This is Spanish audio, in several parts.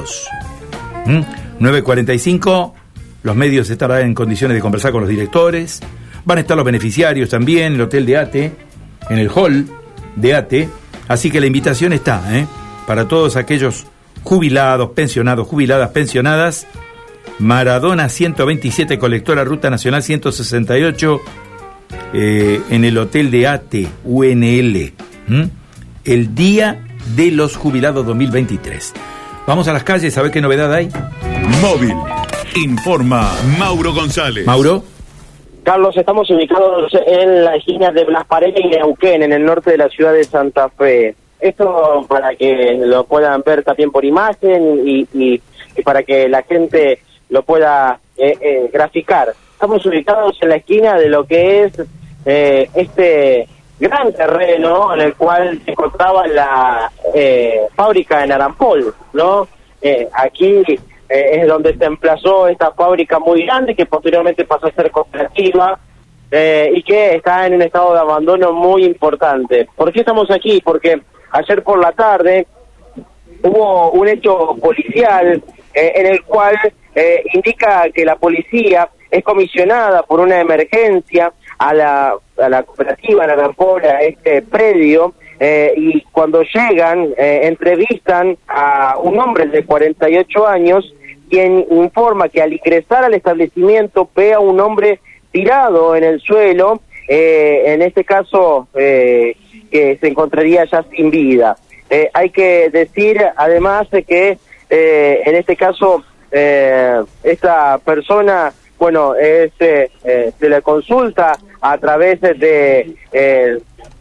jubilados. ¿Mm? 9.45, los medios estarán en condiciones de conversar con los directores, van a estar los beneficiarios también, el hotel de ATE, en el hall de ATE, así que la invitación está, ¿eh? para todos aquellos jubilados, pensionados, jubiladas, pensionadas, Maradona 127, colectora Ruta Nacional 168, eh, en el hotel de ATE, UNL, el Día de los Jubilados 2023. Vamos a las calles a ver qué novedad hay. Móvil. Informa Mauro González. Mauro. Carlos, estamos ubicados en la esquina de Blas Paredes y Neuquén, en el norte de la ciudad de Santa Fe. Esto para que lo puedan ver también por imagen y, y- y para que la gente lo pueda eh, eh, graficar. Estamos ubicados en la esquina de lo que es eh, este gran terreno en el cual se encontraba la eh, fábrica de Narampol, ¿no? Eh, aquí eh, es donde se emplazó esta fábrica muy grande que posteriormente pasó a ser cooperativa eh, y que está en un estado de abandono muy importante. ¿Por qué estamos aquí? Porque ayer por la tarde hubo un hecho policial eh, en el cual indica que la policía es comisionada por una emergencia a la, a la cooperativa Narampola, a este predio, eh, y cuando llegan, eh, entrevistan a un hombre de 48 años, quien informa que al ingresar al establecimiento ve a un hombre tirado en el suelo, eh, en este caso eh, que se encontraría ya sin vida. Eh, hay que decir además de que eh, en este caso eh, esta persona, bueno, eh, eh, se le consulta a través de, eh,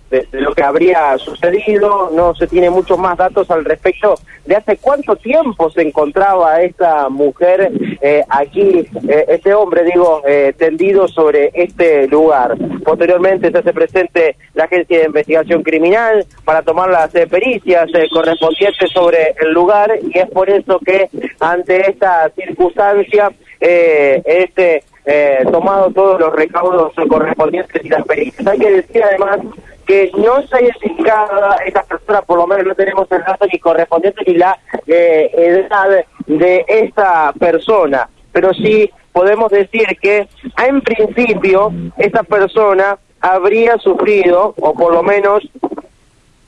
de, de lo que habría sucedido, no se tiene muchos más datos al respecto de hace cuánto tiempo se encontraba esta mujer eh, aquí, eh, este hombre, digo, eh, tendido sobre este lugar. Posteriormente se hace presente la Agencia de Investigación Criminal para tomar las eh, pericias eh, correspondientes sobre el lugar y es por eso que ante esta circunstancia eh, este eh, tomado todos los recaudos correspondientes y las pericias. Hay que decir además que no se ha identificado esta persona, por lo menos no tenemos el dato ni correspondiente ni la eh, edad de esta persona, pero sí podemos decir que en principio esta persona habría sufrido, o por lo menos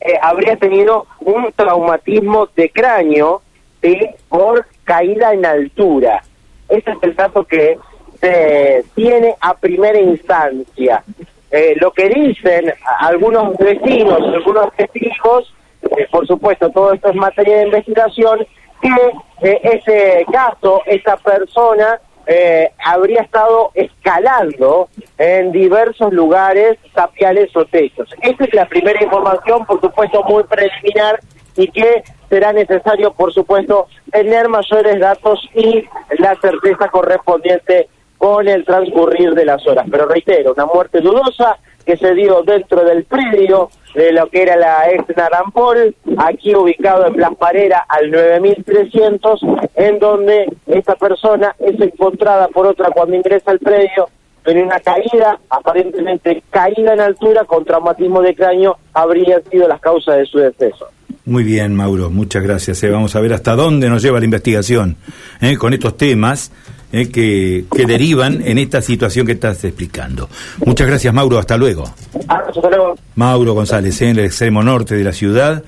eh, habría tenido un traumatismo de cráneo ¿sí? por caída en altura. Ese es el dato que se tiene a primera instancia. Eh, lo que dicen algunos vecinos, algunos testigos, eh, por supuesto, todo esto es materia de investigación, que eh, ese caso, esa persona eh, habría estado escalando en diversos lugares tapiales o techos. Esta es la primera información, por supuesto, muy preliminar y que será necesario, por supuesto, tener mayores datos y la certeza correspondiente con el transcurrir de las horas. Pero reitero, una muerte dudosa que se dio dentro del predio de lo que era la ex Narampol, aquí ubicado en Blas Parera al 9300, en donde esta persona es encontrada por otra cuando ingresa al predio en una caída, aparentemente caída en altura con traumatismo de cráneo, habrían sido las causas de su deceso. Muy bien, Mauro, muchas gracias. eh. Vamos a ver hasta dónde nos lleva la investigación eh, con estos temas eh, que, que derivan en esta situación que estás explicando. Muchas gracias, Mauro. Hasta luego. Hasta luego. Mauro González, en el extremo norte de la ciudad,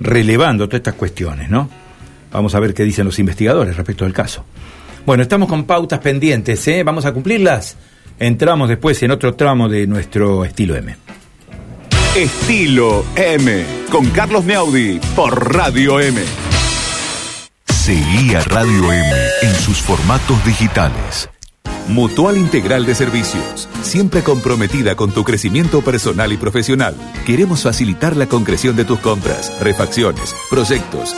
relevando todas estas cuestiones, ¿no? Vamos a ver qué dicen los investigadores respecto del caso. Bueno, estamos con pautas pendientes, ¿eh? ¿Vamos a cumplirlas? Entramos después en otro tramo de nuestro estilo M. Estilo M. Con Carlos Meaudi por Radio M. Seguí a Radio M en sus formatos digitales. Mutual Integral de Servicios, siempre comprometida con tu crecimiento personal y profesional. Queremos facilitar la concreción de tus compras, refacciones, proyectos.